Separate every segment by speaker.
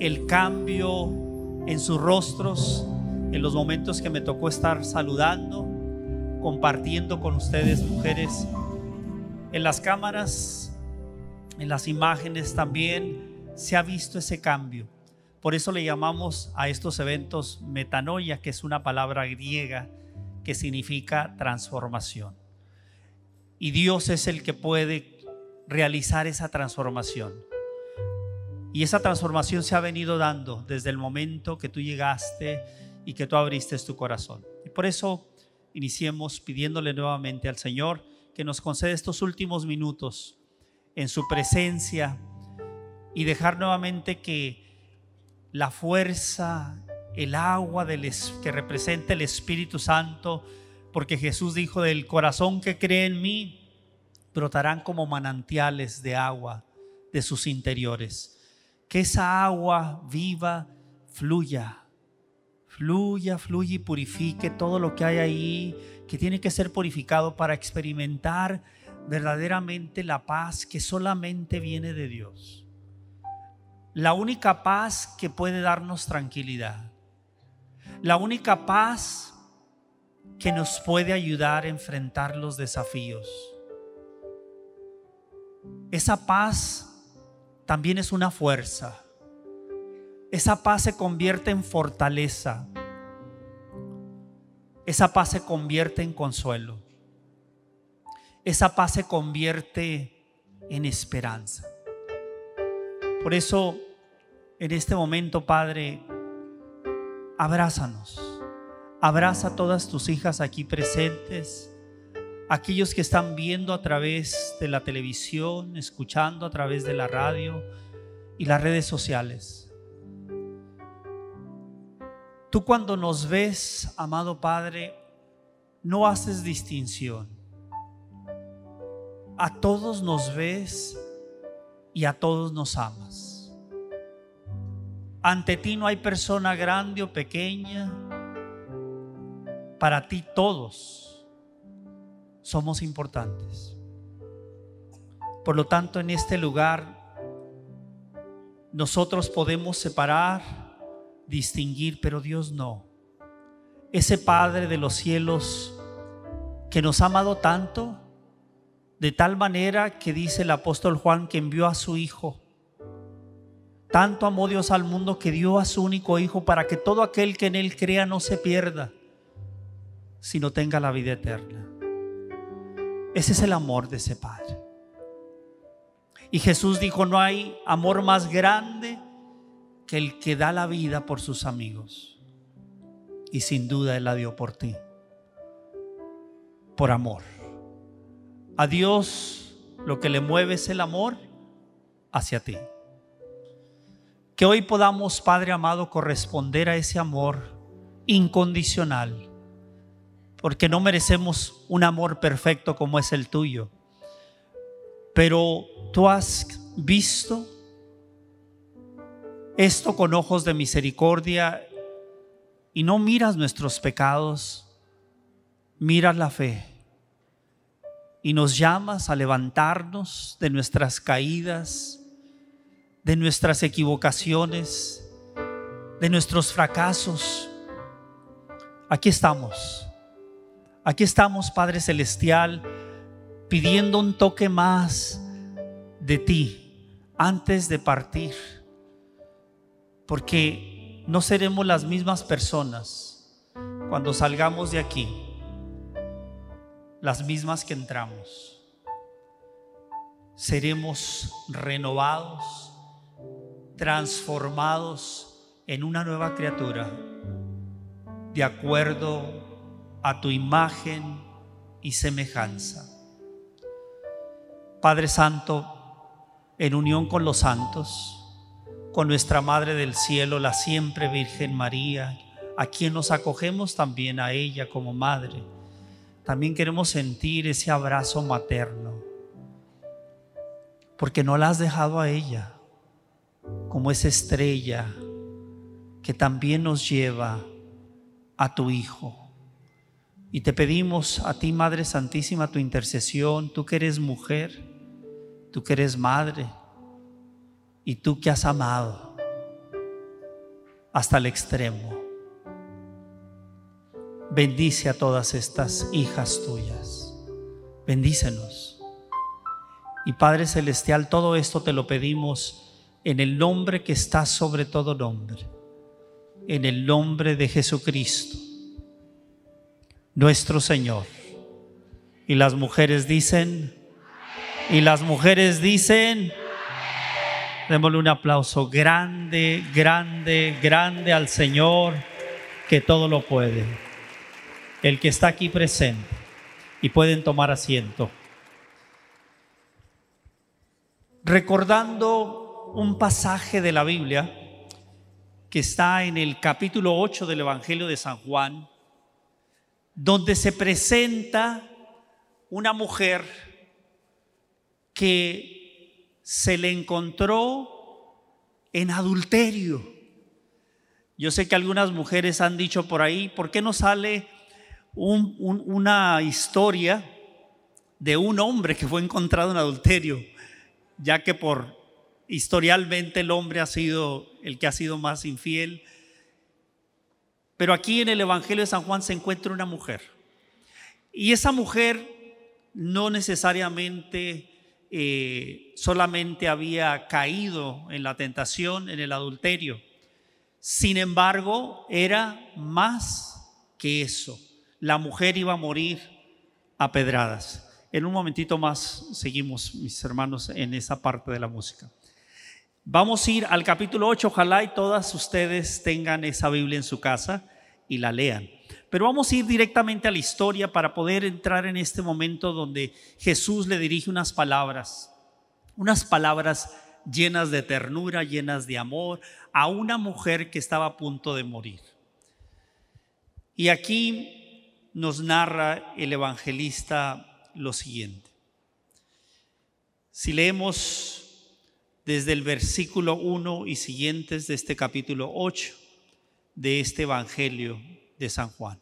Speaker 1: El cambio en sus rostros en los momentos que me tocó estar saludando, compartiendo con ustedes, mujeres, en las cámaras, en las imágenes también se ha visto ese cambio. Por eso le llamamos a estos eventos metanoia, que es una palabra griega que significa transformación. Y Dios es el que puede realizar esa transformación. Y esa transformación se ha venido dando desde el momento que tú llegaste y que tú abriste tu corazón. Y por eso iniciemos pidiéndole nuevamente al Señor que nos conceda estos últimos minutos en su presencia y dejar nuevamente que la fuerza, el agua del, que representa el Espíritu Santo, porque Jesús dijo, del corazón que cree en mí, brotarán como manantiales de agua de sus interiores. Que esa agua viva fluya, fluya, fluya y purifique todo lo que hay ahí, que tiene que ser purificado para experimentar verdaderamente la paz que solamente viene de Dios. La única paz que puede darnos tranquilidad. La única paz que nos puede ayudar a enfrentar los desafíos. Esa paz también es una fuerza. Esa paz se convierte en fortaleza. Esa paz se convierte en consuelo. Esa paz se convierte en esperanza. Por eso, en este momento, Padre, abrázanos. Abraza a todas tus hijas aquí presentes, aquellos que están viendo a través de la televisión, escuchando a través de la radio y las redes sociales. Tú cuando nos ves, amado Padre, no haces distinción. A todos nos ves y a todos nos amas. Ante ti no hay persona grande o pequeña. Para ti todos somos importantes. Por lo tanto, en este lugar nosotros podemos separar, distinguir, pero Dios no. Ese Padre de los cielos que nos ha amado tanto, de tal manera que dice el apóstol Juan que envió a su Hijo. Tanto amó Dios al mundo que dio a su único Hijo para que todo aquel que en Él crea no se pierda, sino tenga la vida eterna. Ese es el amor de ese Padre. Y Jesús dijo, no hay amor más grande que el que da la vida por sus amigos. Y sin duda Él la dio por ti. Por amor. A Dios lo que le mueve es el amor hacia ti. Que hoy podamos, Padre amado, corresponder a ese amor incondicional, porque no merecemos un amor perfecto como es el tuyo. Pero tú has visto esto con ojos de misericordia y no miras nuestros pecados, miras la fe y nos llamas a levantarnos de nuestras caídas, de nuestras equivocaciones, de nuestros fracasos. Aquí estamos. Aquí estamos, Padre Celestial, pidiendo un toque más de ti antes de partir. Porque no seremos las mismas personas cuando salgamos de aquí las mismas que entramos. Seremos renovados, transformados en una nueva criatura, de acuerdo a tu imagen y semejanza. Padre Santo, en unión con los santos, con nuestra Madre del Cielo, la siempre Virgen María, a quien nos acogemos también a ella como Madre. También queremos sentir ese abrazo materno, porque no la has dejado a ella como esa estrella que también nos lleva a tu Hijo. Y te pedimos a ti, Madre Santísima, tu intercesión, tú que eres mujer, tú que eres madre, y tú que has amado hasta el extremo. Bendice a todas estas hijas tuyas. Bendícenos. Y Padre Celestial, todo esto te lo pedimos en el nombre que está sobre todo nombre, en el nombre de Jesucristo, nuestro Señor. Y las mujeres dicen, y las mujeres dicen, Démosle un aplauso grande, grande, grande al Señor que todo lo puede. El que está aquí presente y pueden tomar asiento. Recordando un pasaje de la Biblia que está en el capítulo 8 del Evangelio de San Juan, donde se presenta una mujer que se le encontró en adulterio. Yo sé que algunas mujeres han dicho por ahí, ¿por qué no sale una historia de un hombre que fue encontrado en adulterio? Ya que por historialmente el hombre ha sido el que ha sido más infiel. Pero aquí en el Evangelio de San Juan se encuentra una mujer. Y esa mujer no necesariamente eh, solamente había caído en la tentación, en el adulterio. Sin embargo, era más que eso. La mujer iba a morir a pedradas. En un momentito más seguimos, mis hermanos, en esa parte de la música. Vamos a ir al capítulo 8, ojalá y todas ustedes tengan esa Biblia en su casa y la lean. Pero vamos a ir directamente a la historia para poder entrar en este momento donde Jesús le dirige unas palabras, unas palabras llenas de ternura, llenas de amor, a una mujer que estaba a punto de morir. Y aquí nos narra el evangelista lo siguiente. Si leemos desde el versículo 1 y siguientes de este capítulo 8 de este evangelio, de San Juan.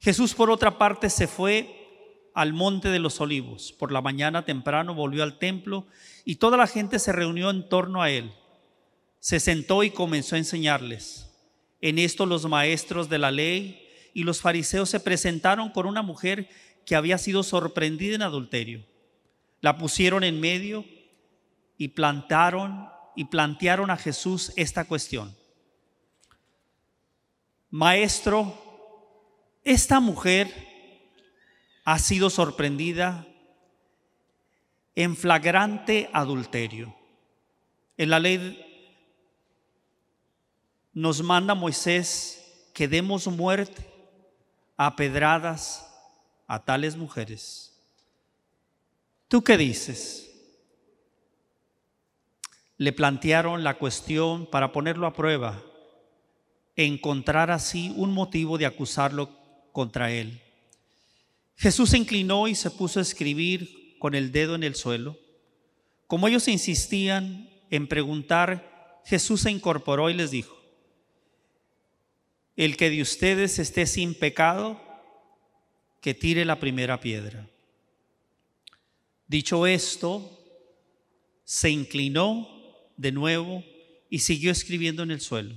Speaker 1: Jesús, por otra parte, se fue al monte de los olivos. Por la mañana temprano volvió al templo y toda la gente se reunió en torno a él. Se sentó y comenzó a enseñarles. En esto los maestros de la ley y los fariseos se presentaron con una mujer que había sido sorprendida en adulterio. La pusieron en medio y plantaron y plantearon a Jesús esta cuestión. Maestro, esta mujer ha sido sorprendida en flagrante adulterio. En la ley nos manda Moisés que demos muerte a pedradas a tales mujeres. ¿Tú qué dices? Le plantearon la cuestión para ponerlo a prueba encontrar así un motivo de acusarlo contra él. Jesús se inclinó y se puso a escribir con el dedo en el suelo. Como ellos insistían en preguntar, Jesús se incorporó y les dijo, el que de ustedes esté sin pecado, que tire la primera piedra. Dicho esto, se inclinó de nuevo y siguió escribiendo en el suelo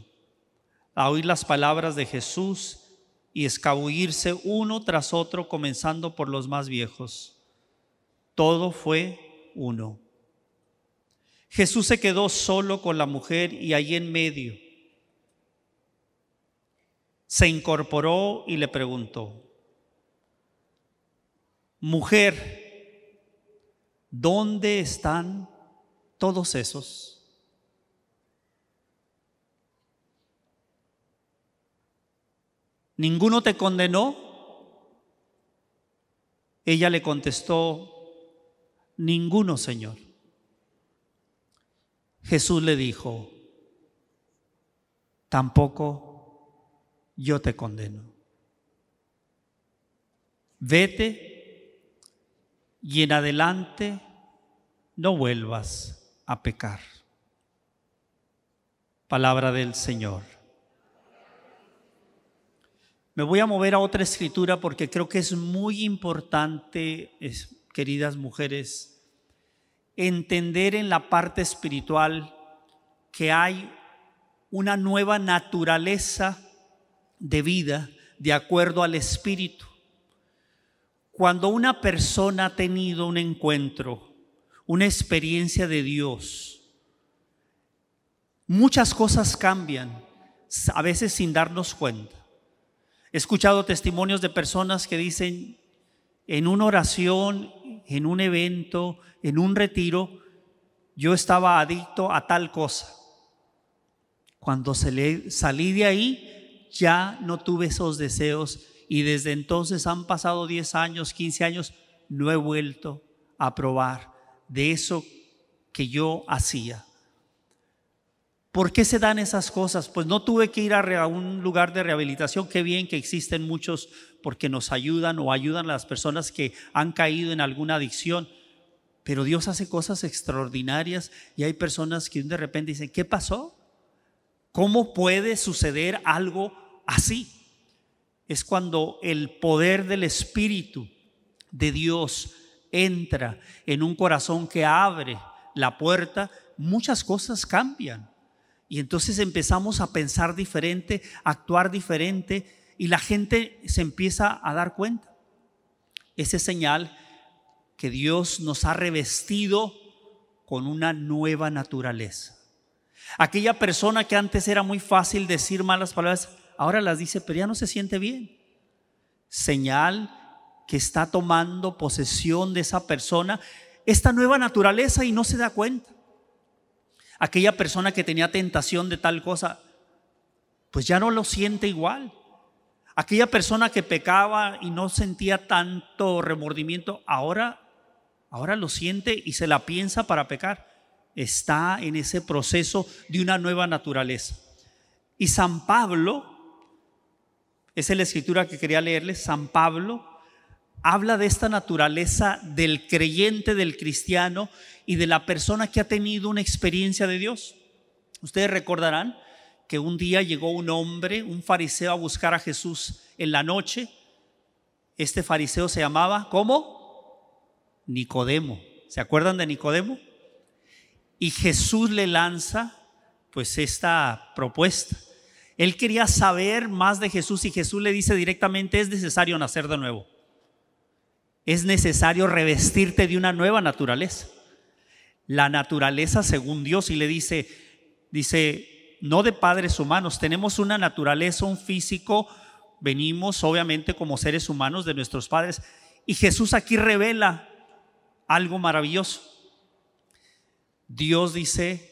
Speaker 1: a oír las palabras de Jesús y escabullirse uno tras otro, comenzando por los más viejos. Todo fue uno. Jesús se quedó solo con la mujer y allí en medio se incorporó y le preguntó, mujer, ¿dónde están todos esos? ¿Ninguno te condenó? Ella le contestó, ninguno, Señor. Jesús le dijo, tampoco yo te condeno. Vete y en adelante no vuelvas a pecar. Palabra del Señor. Me voy a mover a otra escritura porque creo que es muy importante, queridas mujeres, entender en la parte espiritual que hay una nueva naturaleza de vida de acuerdo al Espíritu. Cuando una persona ha tenido un encuentro, una experiencia de Dios, muchas cosas cambian, a veces sin darnos cuenta. He escuchado testimonios de personas que dicen, en una oración, en un evento, en un retiro, yo estaba adicto a tal cosa. Cuando salí de ahí, ya no tuve esos deseos y desde entonces han pasado 10 años, 15 años, no he vuelto a probar de eso que yo hacía. ¿Por qué se dan esas cosas? Pues no tuve que ir a un lugar de rehabilitación. Qué bien que existen muchos porque nos ayudan o ayudan a las personas que han caído en alguna adicción. Pero Dios hace cosas extraordinarias y hay personas que de repente dicen, ¿qué pasó? ¿Cómo puede suceder algo así? Es cuando el poder del Espíritu de Dios entra en un corazón que abre la puerta, muchas cosas cambian. Y entonces empezamos a pensar diferente, a actuar diferente y la gente se empieza a dar cuenta. Ese señal que Dios nos ha revestido con una nueva naturaleza. Aquella persona que antes era muy fácil decir malas palabras, ahora las dice, pero ya no se siente bien. Señal que está tomando posesión de esa persona esta nueva naturaleza y no se da cuenta. Aquella persona que tenía tentación de tal cosa, pues ya no lo siente igual. Aquella persona que pecaba y no sentía tanto remordimiento, ahora ahora lo siente y se la piensa para pecar está en ese proceso de una nueva naturaleza. Y San Pablo, esa es la escritura que quería leerles, San Pablo habla de esta naturaleza del creyente, del cristiano y de la persona que ha tenido una experiencia de Dios. Ustedes recordarán que un día llegó un hombre, un fariseo, a buscar a Jesús en la noche. Este fariseo se llamaba, ¿cómo? Nicodemo. ¿Se acuerdan de Nicodemo? Y Jesús le lanza pues esta propuesta. Él quería saber más de Jesús y Jesús le dice directamente, es necesario nacer de nuevo. Es necesario revestirte de una nueva naturaleza. La naturaleza según Dios y le dice, dice, no de padres humanos, tenemos una naturaleza, un físico, venimos obviamente como seres humanos de nuestros padres. Y Jesús aquí revela algo maravilloso. Dios dice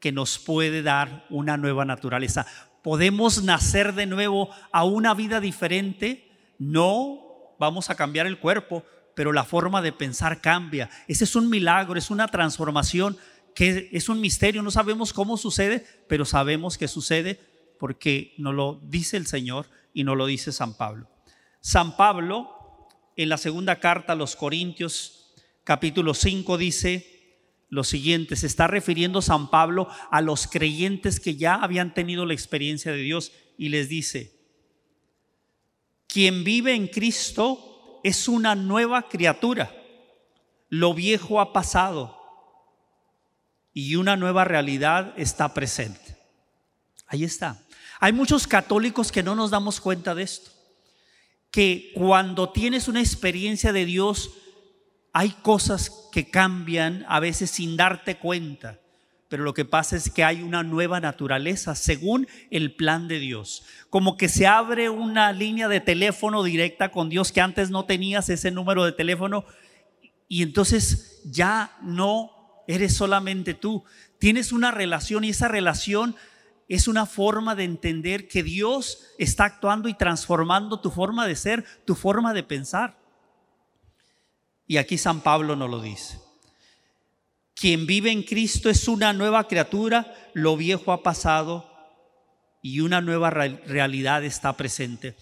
Speaker 1: que nos puede dar una nueva naturaleza. Podemos nacer de nuevo a una vida diferente. No vamos a cambiar el cuerpo, pero la forma de pensar cambia. Ese es un milagro, es una transformación que es un misterio. No sabemos cómo sucede, pero sabemos que sucede porque nos lo dice el Señor y nos lo dice San Pablo. San Pablo, en la segunda carta a los Corintios, capítulo 5, dice, lo siguiente, se está refiriendo San Pablo a los creyentes que ya habían tenido la experiencia de Dios y les dice, quien vive en Cristo es una nueva criatura, lo viejo ha pasado y una nueva realidad está presente. Ahí está. Hay muchos católicos que no nos damos cuenta de esto, que cuando tienes una experiencia de Dios, hay cosas que cambian a veces sin darte cuenta, pero lo que pasa es que hay una nueva naturaleza según el plan de Dios. Como que se abre una línea de teléfono directa con Dios que antes no tenías ese número de teléfono y entonces ya no eres solamente tú, tienes una relación y esa relación es una forma de entender que Dios está actuando y transformando tu forma de ser, tu forma de pensar. Y aquí San Pablo nos lo dice. Quien vive en Cristo es una nueva criatura, lo viejo ha pasado y una nueva realidad está presente.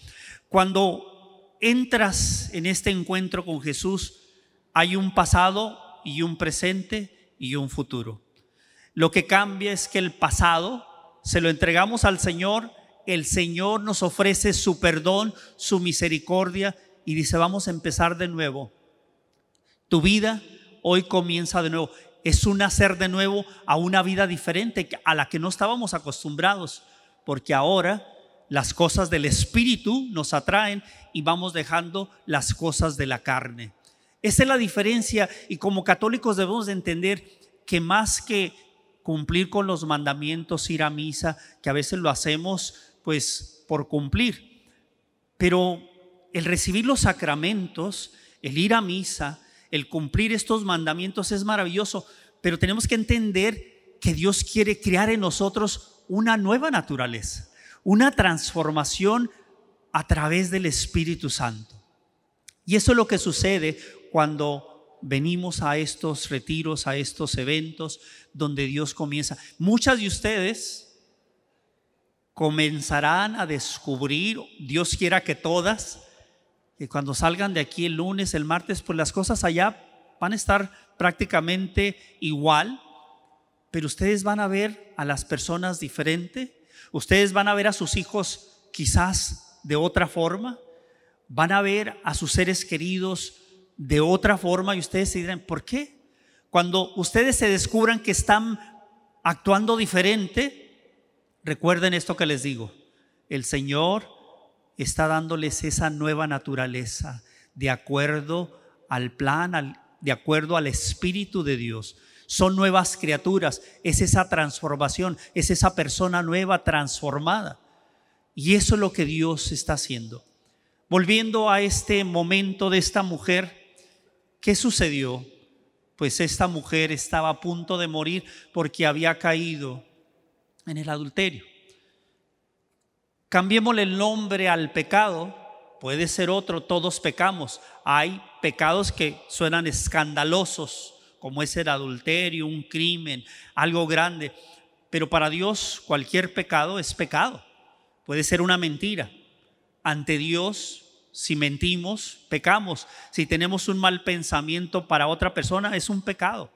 Speaker 1: Cuando entras en este encuentro con Jesús, hay un pasado y un presente y un futuro. Lo que cambia es que el pasado se lo entregamos al Señor, el Señor nos ofrece su perdón, su misericordia y dice, vamos a empezar de nuevo. Tu vida hoy comienza de nuevo. Es un nacer de nuevo a una vida diferente a la que no estábamos acostumbrados, porque ahora las cosas del Espíritu nos atraen y vamos dejando las cosas de la carne. Esa es la diferencia y como católicos debemos de entender que más que cumplir con los mandamientos, ir a misa, que a veces lo hacemos pues por cumplir, pero el recibir los sacramentos, el ir a misa, el cumplir estos mandamientos es maravilloso, pero tenemos que entender que Dios quiere crear en nosotros una nueva naturaleza, una transformación a través del Espíritu Santo. Y eso es lo que sucede cuando venimos a estos retiros, a estos eventos donde Dios comienza. Muchas de ustedes comenzarán a descubrir, Dios quiera que todas, que cuando salgan de aquí el lunes, el martes, pues las cosas allá van a estar prácticamente igual, pero ustedes van a ver a las personas diferente, ustedes van a ver a sus hijos quizás de otra forma, van a ver a sus seres queridos de otra forma y ustedes se dirán, ¿por qué? Cuando ustedes se descubran que están actuando diferente, recuerden esto que les digo, el Señor está dándoles esa nueva naturaleza de acuerdo al plan, de acuerdo al Espíritu de Dios. Son nuevas criaturas, es esa transformación, es esa persona nueva transformada. Y eso es lo que Dios está haciendo. Volviendo a este momento de esta mujer, ¿qué sucedió? Pues esta mujer estaba a punto de morir porque había caído en el adulterio. Cambiémosle el nombre al pecado, puede ser otro, todos pecamos. Hay pecados que suenan escandalosos, como es el adulterio, un crimen, algo grande. Pero para Dios cualquier pecado es pecado. Puede ser una mentira. Ante Dios, si mentimos, pecamos. Si tenemos un mal pensamiento para otra persona, es un pecado.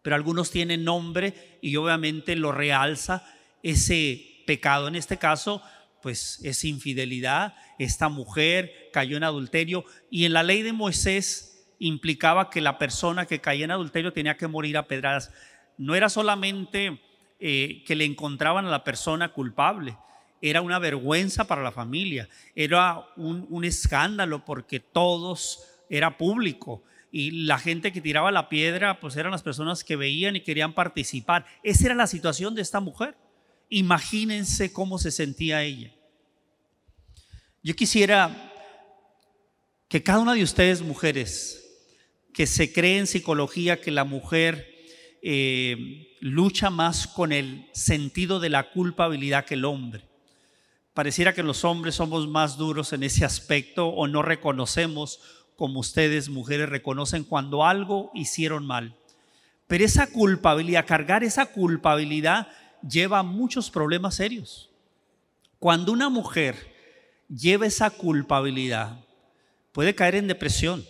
Speaker 1: Pero algunos tienen nombre y obviamente lo realza ese pecado en este caso, pues es infidelidad. Esta mujer cayó en adulterio y en la ley de Moisés implicaba que la persona que caía en adulterio tenía que morir a pedradas. No era solamente eh, que le encontraban a la persona culpable, era una vergüenza para la familia, era un, un escándalo porque todos era público y la gente que tiraba la piedra pues eran las personas que veían y querían participar. Esa era la situación de esta mujer. Imagínense cómo se sentía ella. Yo quisiera que cada una de ustedes, mujeres, que se cree en psicología que la mujer eh, lucha más con el sentido de la culpabilidad que el hombre. Pareciera que los hombres somos más duros en ese aspecto o no reconocemos como ustedes, mujeres, reconocen cuando algo hicieron mal. Pero esa culpabilidad, cargar esa culpabilidad, lleva muchos problemas serios. Cuando una mujer lleva esa culpabilidad, puede caer en depresión.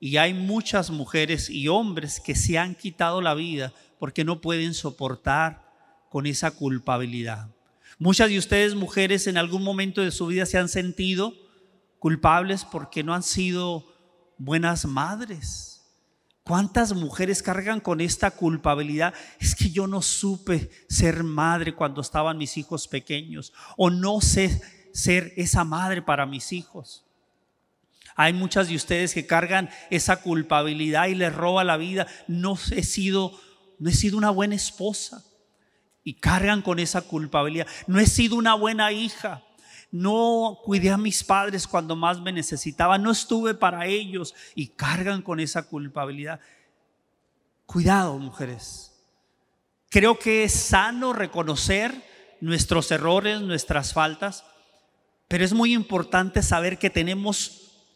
Speaker 1: Y hay muchas mujeres y hombres que se han quitado la vida porque no pueden soportar con esa culpabilidad. Muchas de ustedes, mujeres, en algún momento de su vida se han sentido culpables porque no han sido buenas madres ¿Cuántas mujeres cargan con esta culpabilidad? Es que yo no supe ser madre cuando estaban mis hijos pequeños o no sé ser esa madre para mis hijos. Hay muchas de ustedes que cargan esa culpabilidad y les roba la vida. No he sido, no he sido una buena esposa y cargan con esa culpabilidad. No he sido una buena hija no cuidé a mis padres cuando más me necesitaba, no estuve para ellos y cargan con esa culpabilidad. Cuidado, mujeres. Creo que es sano reconocer nuestros errores, nuestras faltas, pero es muy importante saber que tenemos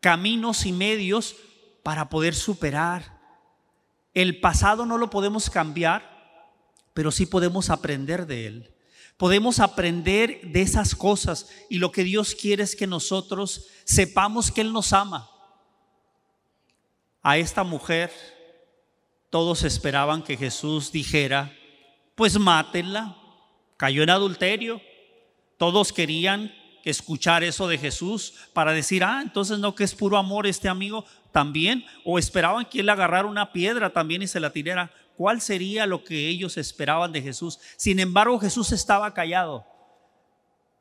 Speaker 1: caminos y medios para poder superar El pasado no lo podemos cambiar, pero sí podemos aprender de él. Podemos aprender de esas cosas y lo que Dios quiere es que nosotros sepamos que Él nos ama. A esta mujer todos esperaban que Jesús dijera, pues mátenla, cayó en adulterio. Todos querían escuchar eso de Jesús para decir, ah, entonces no que es puro amor este amigo también, o esperaban que él agarrara una piedra también y se la tirara. ¿Cuál sería lo que ellos esperaban de Jesús? Sin embargo, Jesús estaba callado.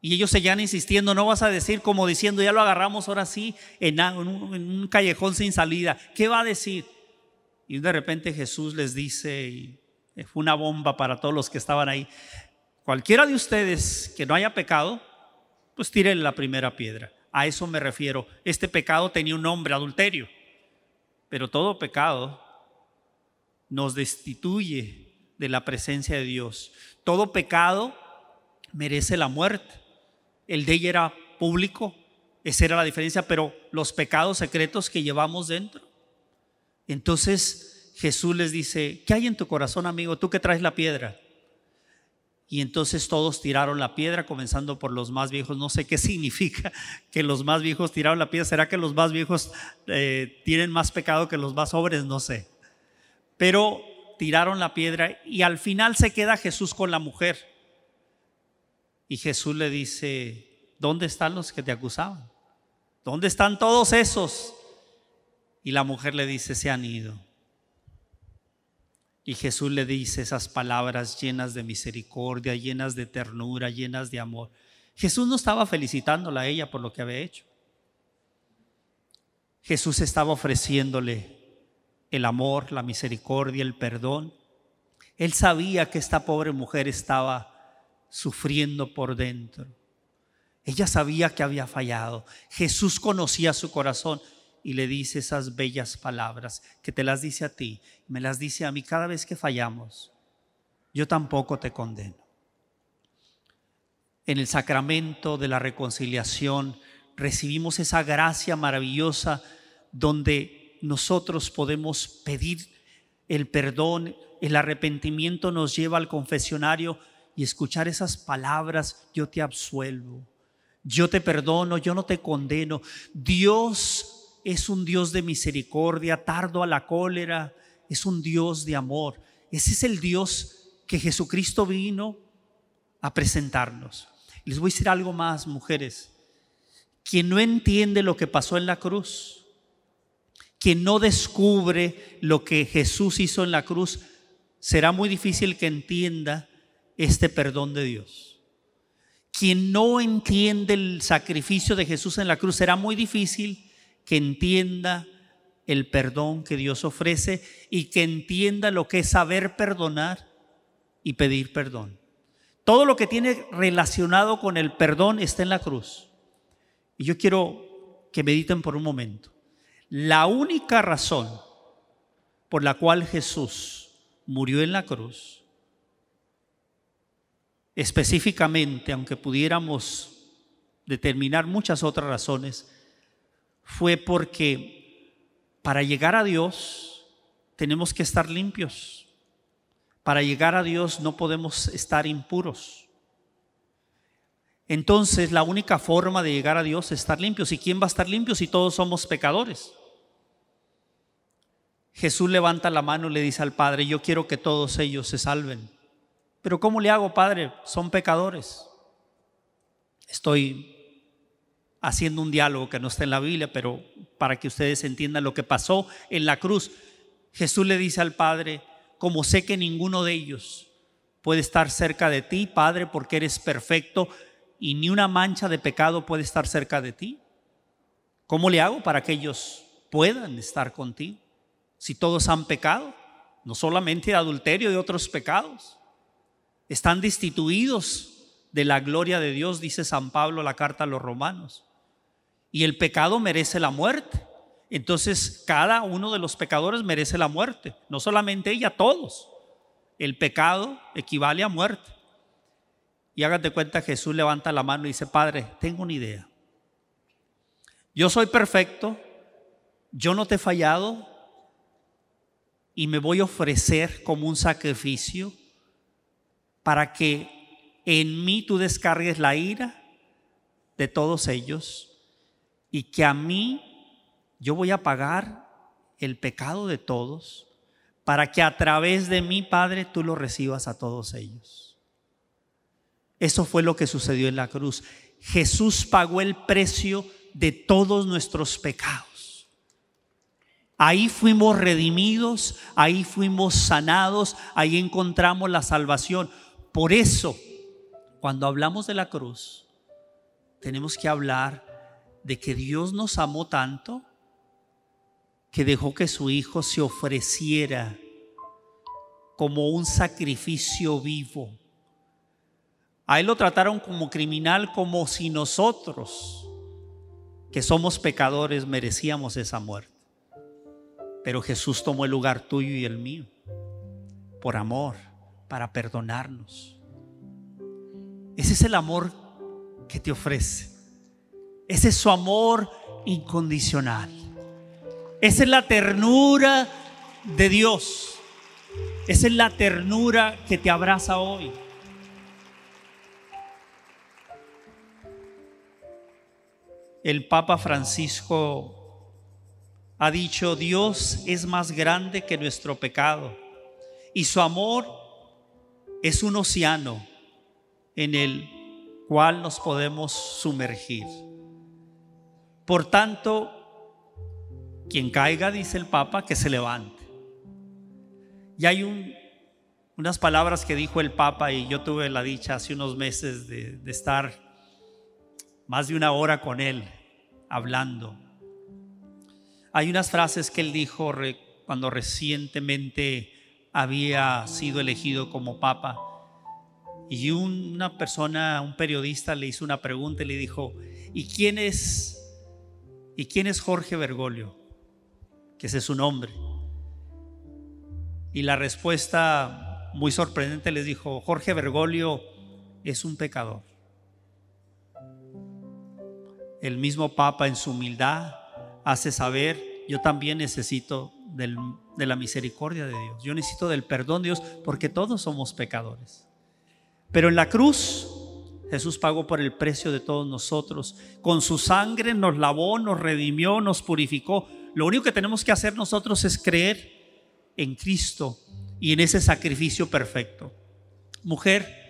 Speaker 1: Y ellos seguían insistiendo, no vas a decir como diciendo, ya lo agarramos ahora sí en un, en un callejón sin salida. ¿Qué va a decir? Y de repente Jesús les dice, y fue una bomba para todos los que estaban ahí, cualquiera de ustedes que no haya pecado, pues tire la primera piedra. A eso me refiero. Este pecado tenía un nombre, adulterio. Pero todo pecado nos destituye de la presencia de Dios. Todo pecado merece la muerte. El de ella era público, esa era la diferencia, pero los pecados secretos que llevamos dentro. Entonces Jesús les dice, ¿qué hay en tu corazón, amigo? Tú que traes la piedra. Y entonces todos tiraron la piedra, comenzando por los más viejos. No sé qué significa que los más viejos tiraron la piedra. ¿Será que los más viejos eh, tienen más pecado que los más jóvenes? No sé. Pero tiraron la piedra y al final se queda Jesús con la mujer. Y Jesús le dice, ¿dónde están los que te acusaban? ¿Dónde están todos esos? Y la mujer le dice, se han ido. Y Jesús le dice esas palabras llenas de misericordia, llenas de ternura, llenas de amor. Jesús no estaba felicitándola a ella por lo que había hecho. Jesús estaba ofreciéndole el amor, la misericordia, el perdón. Él sabía que esta pobre mujer estaba sufriendo por dentro. Ella sabía que había fallado. Jesús conocía su corazón y le dice esas bellas palabras que te las dice a ti, me las dice a mí cada vez que fallamos. Yo tampoco te condeno. En el sacramento de la reconciliación recibimos esa gracia maravillosa donde nosotros podemos pedir el perdón, el arrepentimiento nos lleva al confesionario y escuchar esas palabras, yo te absuelvo, yo te perdono, yo no te condeno. Dios es un Dios de misericordia, tardo a la cólera, es un Dios de amor. Ese es el Dios que Jesucristo vino a presentarnos. Les voy a decir algo más, mujeres. Quien no entiende lo que pasó en la cruz, quien no descubre lo que Jesús hizo en la cruz, será muy difícil que entienda este perdón de Dios. Quien no entiende el sacrificio de Jesús en la cruz, será muy difícil que entienda el perdón que Dios ofrece y que entienda lo que es saber perdonar y pedir perdón. Todo lo que tiene relacionado con el perdón está en la cruz. Y yo quiero que mediten por un momento. La única razón por la cual Jesús murió en la cruz, específicamente, aunque pudiéramos determinar muchas otras razones, fue porque para llegar a Dios tenemos que estar limpios. Para llegar a Dios no podemos estar impuros. Entonces la única forma de llegar a Dios es estar limpios. ¿Y quién va a estar limpio si todos somos pecadores? Jesús levanta la mano y le dice al Padre, yo quiero que todos ellos se salven. Pero ¿cómo le hago, Padre? Son pecadores. Estoy haciendo un diálogo que no está en la Biblia, pero para que ustedes entiendan lo que pasó en la cruz. Jesús le dice al Padre, como sé que ninguno de ellos puede estar cerca de ti, Padre, porque eres perfecto y ni una mancha de pecado puede estar cerca de ti. ¿Cómo le hago para que ellos puedan estar contigo? Si todos han pecado, no solamente de adulterio, de otros pecados. Están destituidos de la gloria de Dios, dice San Pablo la carta a los romanos y el pecado merece la muerte. Entonces cada uno de los pecadores merece la muerte, no solamente ella, todos. El pecado equivale a muerte. Y hágate cuenta, Jesús levanta la mano y dice, Padre, tengo una idea. Yo soy perfecto, yo no te he fallado, y me voy a ofrecer como un sacrificio para que en mí tú descargues la ira de todos ellos y que a mí yo voy a pagar el pecado de todos para que a través de mi Padre tú lo recibas a todos ellos. Eso fue lo que sucedió en la cruz. Jesús pagó el precio de todos nuestros pecados. Ahí fuimos redimidos, ahí fuimos sanados, ahí encontramos la salvación. Por eso, cuando hablamos de la cruz, tenemos que hablar de que Dios nos amó tanto que dejó que su Hijo se ofreciera como un sacrificio vivo. A él lo trataron como criminal, como si nosotros, que somos pecadores, merecíamos esa muerte. Pero Jesús tomó el lugar tuyo y el mío, por amor, para perdonarnos. Ese es el amor que te ofrece. Ese es su amor incondicional. Esa es la ternura de Dios. Esa es la ternura que te abraza hoy. El Papa Francisco ha dicho, Dios es más grande que nuestro pecado y su amor es un océano en el cual nos podemos sumergir. Por tanto, quien caiga, dice el Papa, que se levante. Y hay unas palabras que dijo el Papa y yo tuve la dicha hace unos meses de, estar más de una hora con él hablando. Hay unas frases que él dijo cuando recientemente había sido elegido como Papa. Y una persona, un periodista le hizo una pregunta y le dijo, ¿y quién es, ¿y quién es Jorge Bergoglio? que ese es su nombre. Y la respuesta muy sorprendente les dijo, Jorge Bergoglio es un pecador. El mismo Papa en su humildad hace saber, yo también necesito de la misericordia de Dios, yo necesito del perdón de Dios porque todos somos pecadores. Pero en la cruz Jesús pagó por el precio de todos nosotros. Con su sangre nos lavó, nos redimió, nos purificó lo único que tenemos que hacer nosotros es creer en Cristo y en ese sacrificio perfecto. Mujer,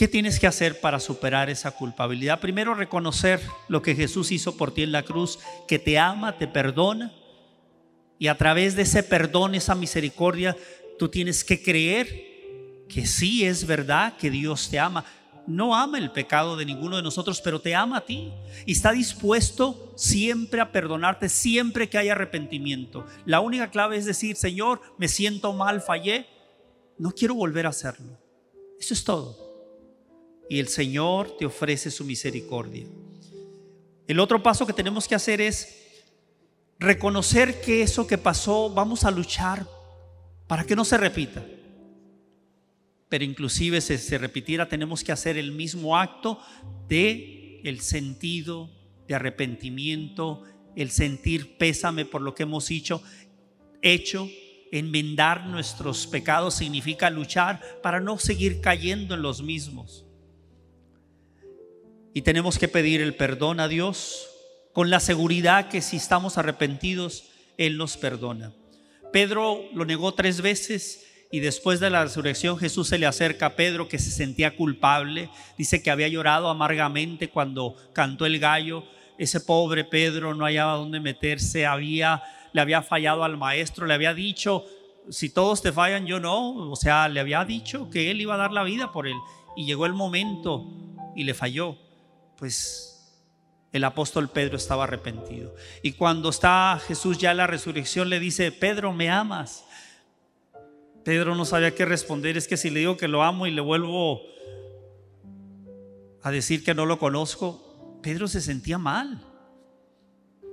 Speaker 1: ¿qué tienes que hacer para superar esa culpabilidad? Primero reconocer lo que Jesús hizo por ti en la cruz, que te ama, te perdona. Y a través de ese perdón, esa misericordia, tú tienes que creer que sí es verdad que Dios te ama no ama el pecado de ninguno de nosotros, pero te ama a ti y está dispuesto siempre a perdonarte, siempre que haya arrepentimiento. La única clave es decir, Señor, me siento mal, fallé, no quiero volver a hacerlo. Eso es todo. Y el Señor te ofrece su misericordia. El otro paso que tenemos que hacer es reconocer que eso que pasó, vamos a luchar para que no se repita pero inclusive si se repitiera tenemos que hacer el mismo acto de el sentido de arrepentimiento, el sentir pésame por lo que hemos hecho, hecho, enmendar nuestros pecados significa luchar para no seguir cayendo en los mismos. Y tenemos que pedir el perdón a Dios con la seguridad que si estamos arrepentidos, Él nos perdona. Pedro lo negó tres veces y después de la resurrección Jesús se le acerca a Pedro que se sentía culpable. Dice que había llorado amargamente cuando cantó el gallo. Ese pobre Pedro no hallaba dónde meterse, había, le había fallado al maestro, le había dicho, si todos te fallan, yo no. O sea, le había dicho que él iba a dar la vida por él. Y llegó el momento y le falló. Pues el apóstol Pedro estaba arrepentido. Y cuando está Jesús ya en la resurrección, le dice, Pedro, ¿me amas? Pedro no sabía qué responder. Es que si le digo que lo amo y le vuelvo a decir que no lo conozco, Pedro se sentía mal.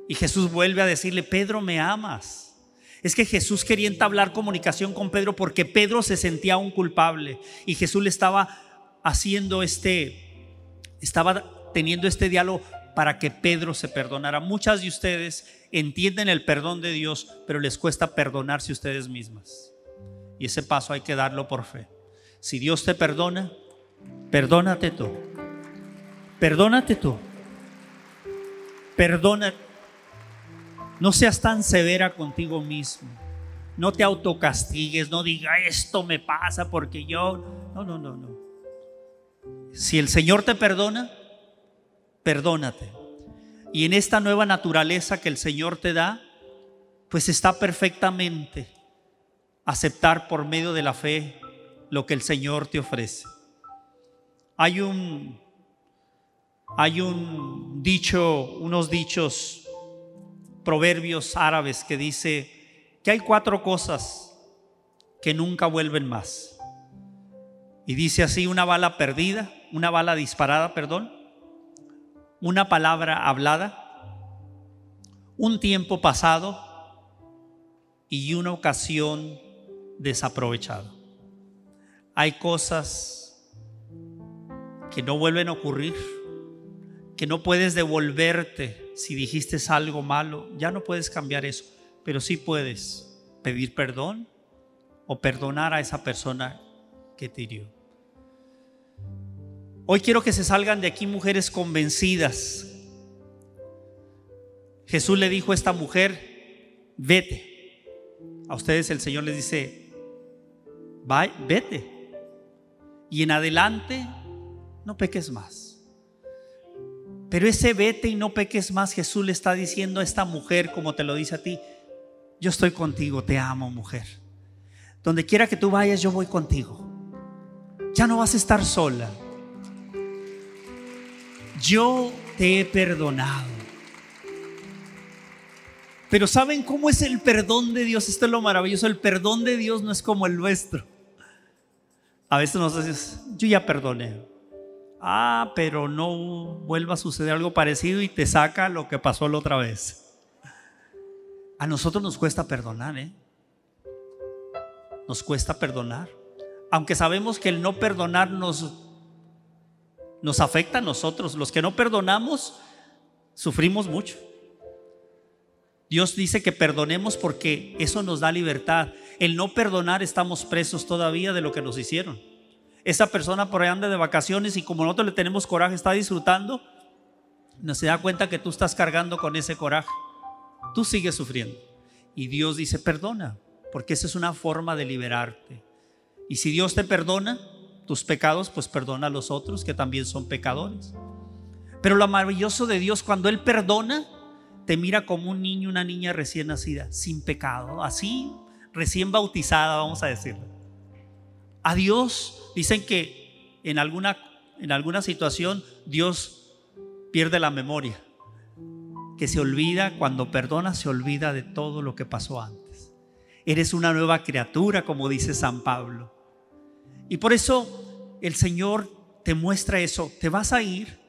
Speaker 1: Y Jesús vuelve a decirle, Pedro, me amas. Es que Jesús quería entablar comunicación con Pedro porque Pedro se sentía un culpable y Jesús le estaba haciendo este, estaba teniendo este diálogo para que Pedro se perdonara. Muchas de ustedes entienden el perdón de Dios, pero les cuesta perdonarse ustedes mismas. Y ese paso hay que darlo por fe. Si Dios te perdona, perdónate tú. Perdónate tú. Perdona. No seas tan severa contigo mismo. No te autocastigues, no diga esto me pasa porque yo... No, no, no, no. Si el Señor te perdona, perdónate. Y en esta nueva naturaleza que el Señor te da, pues está perfectamente aceptar por medio de la fe lo que el Señor te ofrece. Hay un hay un dicho, unos dichos proverbios árabes que dice que hay cuatro cosas que nunca vuelven más. Y dice así una bala perdida, una bala disparada, perdón, una palabra hablada, un tiempo pasado y una ocasión desaprovechada. Hay cosas que no vuelven a ocurrir, que no puedes devolverte si dijiste algo malo, ya no puedes cambiar eso, pero sí puedes pedir perdón o perdonar a esa persona que te hirió. Hoy quiero que se salgan de aquí mujeres convencidas. Jesús le dijo a esta mujer, vete. A ustedes el Señor les dice, vete. Y en adelante no peques más. Pero ese vete y no peques más, Jesús le está diciendo a esta mujer, como te lo dice a ti, yo estoy contigo, te amo mujer. Donde quiera que tú vayas, yo voy contigo. Ya no vas a estar sola yo te he perdonado. Pero ¿saben cómo es el perdón de Dios? Esto es lo maravilloso. El perdón de Dios no es como el nuestro. A veces nos dices, yo ya perdoné. Ah, pero no vuelva a suceder algo parecido y te saca lo que pasó la otra vez. A nosotros nos cuesta perdonar, ¿eh? Nos cuesta perdonar. Aunque sabemos que el no perdonar nos nos afecta a nosotros. Los que no perdonamos, sufrimos mucho. Dios dice que perdonemos porque eso nos da libertad. El no perdonar estamos presos todavía de lo que nos hicieron. Esa persona por ahí anda de vacaciones y como nosotros le tenemos coraje, está disfrutando, no se da cuenta que tú estás cargando con ese coraje. Tú sigues sufriendo. Y Dios dice, perdona, porque esa es una forma de liberarte. Y si Dios te perdona, tus pecados, pues perdona a los otros que también son pecadores. Pero lo maravilloso de Dios, cuando Él perdona, te mira como un niño, una niña recién nacida, sin pecado, así, recién bautizada, vamos a decirlo. A Dios dicen que en alguna, en alguna situación Dios pierde la memoria, que se olvida, cuando perdona, se olvida de todo lo que pasó antes. Eres una nueva criatura, como dice San Pablo. Y por eso el Señor te muestra eso. Te vas a ir,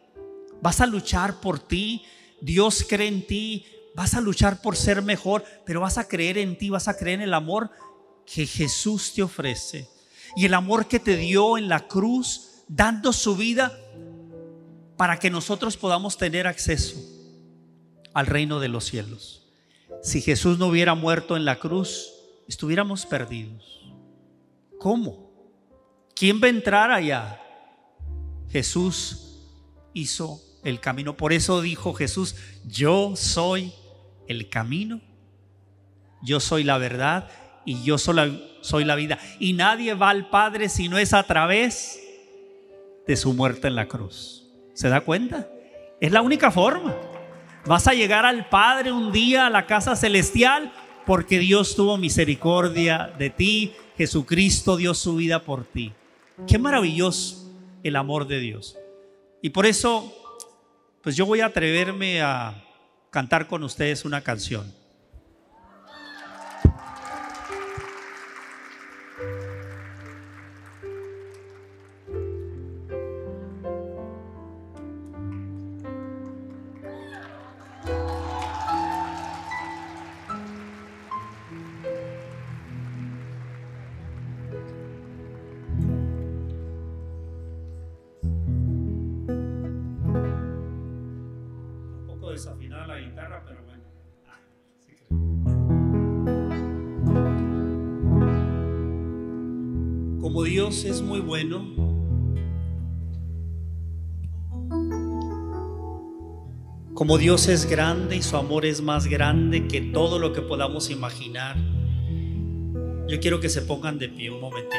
Speaker 1: vas a luchar por ti, Dios cree en ti, vas a luchar por ser mejor, pero vas a creer en ti, vas a creer en el amor que Jesús te ofrece. Y el amor que te dio en la cruz, dando su vida para que nosotros podamos tener acceso al reino de los cielos. Si Jesús no hubiera muerto en la cruz, estuviéramos perdidos. ¿Cómo? ¿Quién va a entrar allá? Jesús hizo el camino. Por eso dijo Jesús, yo soy el camino, yo soy la verdad y yo soy la, vida. Y nadie va al Padre si no es a través de su muerte en la cruz. ¿Se da cuenta? Es la única forma. Vas a llegar al Padre un día a la casa celestial porque Dios tuvo misericordia de ti. Jesucristo dio su vida por ti. Qué maravilloso el amor de Dios. Y por eso, pues yo voy a atreverme a cantar con ustedes una canción. Como Dios es grande y su amor es más grande que todo lo que podamos imaginar, yo quiero que se pongan de pie un momentito,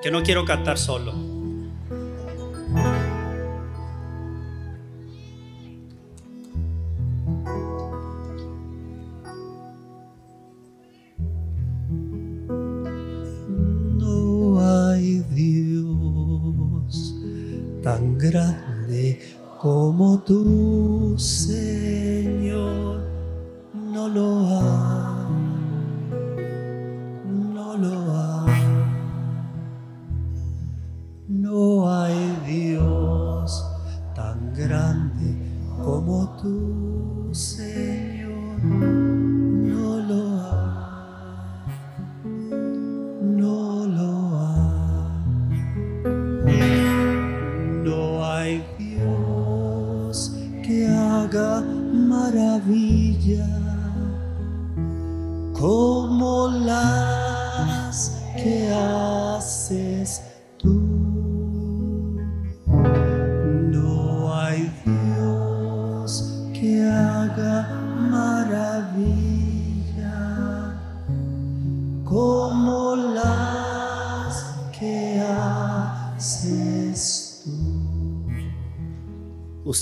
Speaker 1: que no quiero cantar solo.
Speaker 2: Tan grande como tú,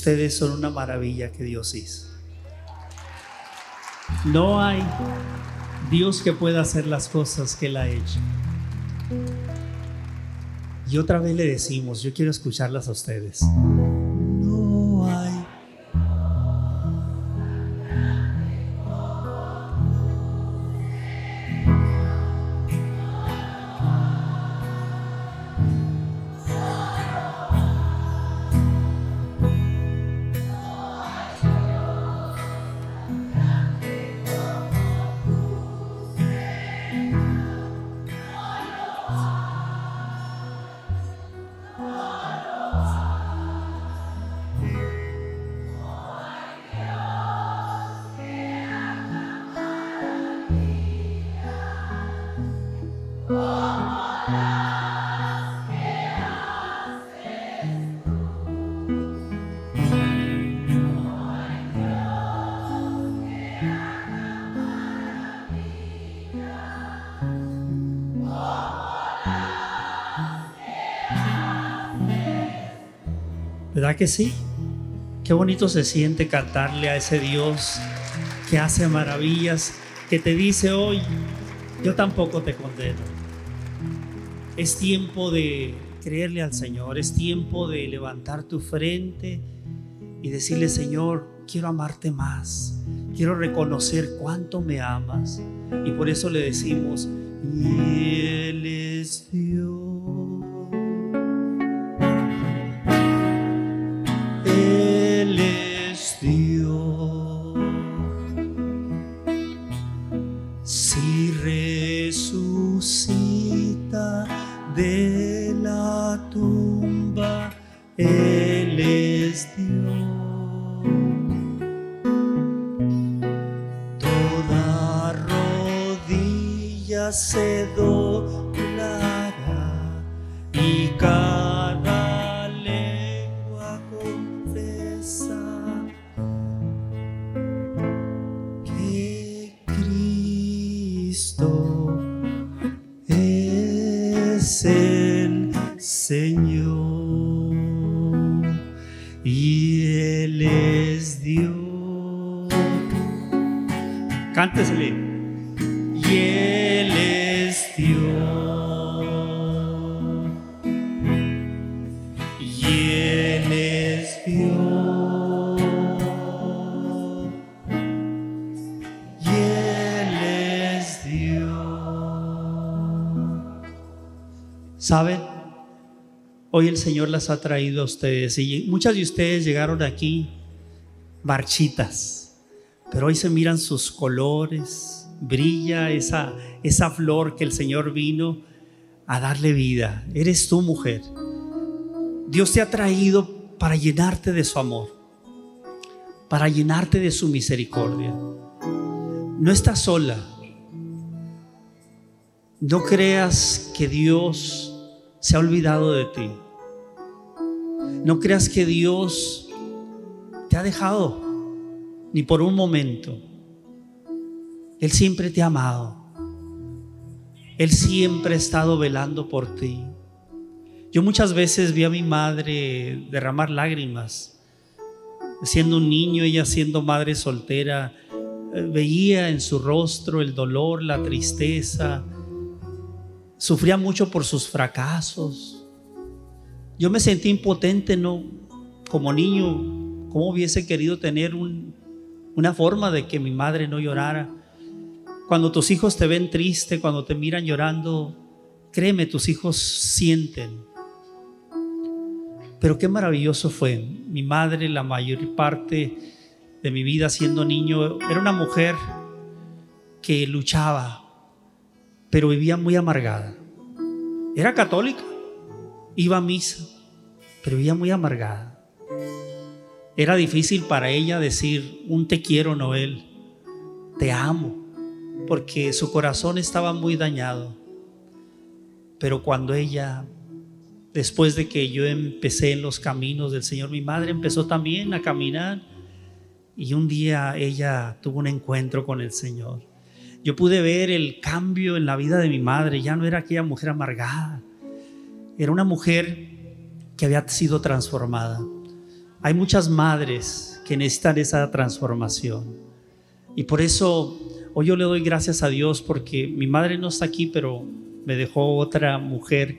Speaker 1: Ustedes son una maravilla que Dios hizo. No hay Dios que pueda hacer las cosas que Él ha hecho. Y otra vez le decimos, yo quiero escucharlas a ustedes. ¿Verdad que sí? Qué bonito se siente cantarle a ese Dios que hace maravillas, que te dice hoy, yo tampoco te condeno. Es tiempo de creerle al Señor, es tiempo de levantar tu frente y decirle, Señor, quiero amarte más, quiero reconocer cuánto me amas. Y por eso le decimos, Él es Dios. ¿Saben? Hoy el Señor las ha traído a ustedes y muchas de ustedes llegaron aquí marchitas, pero hoy se miran sus colores, brilla esa, esa flor que el Señor vino a darle vida. Eres tú, mujer. Dios te ha traído para llenarte de su amor, para llenarte de su misericordia. No estás sola. No creas que Dios se ha olvidado de ti. No creas que Dios te ha dejado, ni por un momento. Él siempre te ha amado. Él siempre ha estado velando por ti. Yo muchas veces vi a mi madre derramar lágrimas. Siendo un niño, ella siendo madre soltera, eh, veía en su rostro el dolor, la tristeza. Sufría mucho por sus fracasos. Yo me sentí impotente, ¿no? Como niño, ¿cómo hubiese querido tener una forma de que mi madre no llorara? Cuando tus hijos te ven triste, cuando te miran llorando, créeme, tus hijos sienten. Pero qué maravilloso fue. Mi madre, la mayor parte de mi vida siendo niño, era una mujer que luchaba, pero vivía muy amargada. Era católica, iba a misa, pero vivía muy amargada. Era difícil para ella decir un te quiero, Noel, te amo, porque su corazón estaba muy dañado. Pero cuando ella después de que yo empecé en los caminos del Señor, mi madre empezó también a caminar y un día ella tuvo un encuentro con el Señor. Yo pude ver el cambio en la vida de mi madre, ya no era aquella mujer amargada, era una mujer que había sido transformada. Hay muchas madres que necesitan esa transformación. Y por eso hoy yo le doy gracias a Dios porque mi madre no está aquí, pero me dejó otra mujer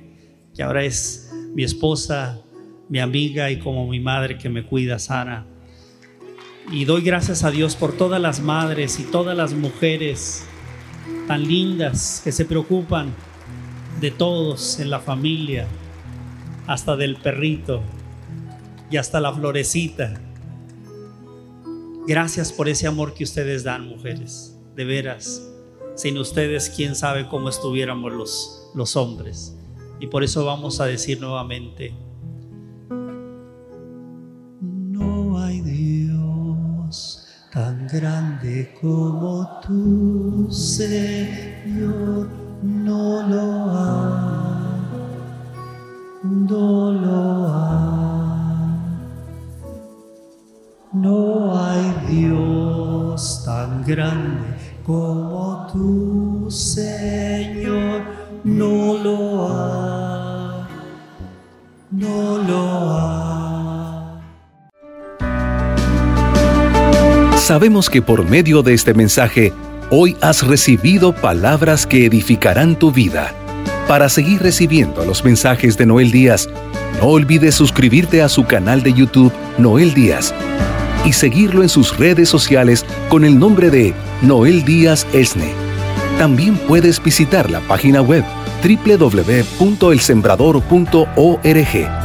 Speaker 1: que ahora es mi esposa, mi amiga y como mi madre que me cuida, Sara. Y doy gracias a Dios por todas las madres y todas las mujeres tan lindas que se preocupan de todos en la familia, hasta del perrito y hasta la florecita. Gracias por ese amor que ustedes dan, mujeres. De veras, sin ustedes, quién sabe cómo estuviéramos los, los hombres. Y por eso vamos a decir nuevamente,
Speaker 2: grande como tú, Señor, no lo hay, no lo hay. No hay Dios tan grande como
Speaker 3: Sabemos que por medio de este mensaje, hoy has recibido palabras que edificarán tu vida. Para seguir recibiendo los mensajes de Noel Díaz, no olvides suscribirte a su canal de YouTube Noel Díaz y seguirlo en sus redes sociales con el nombre de Noel Díaz Esne. También puedes visitar la página web www.elsembrador.org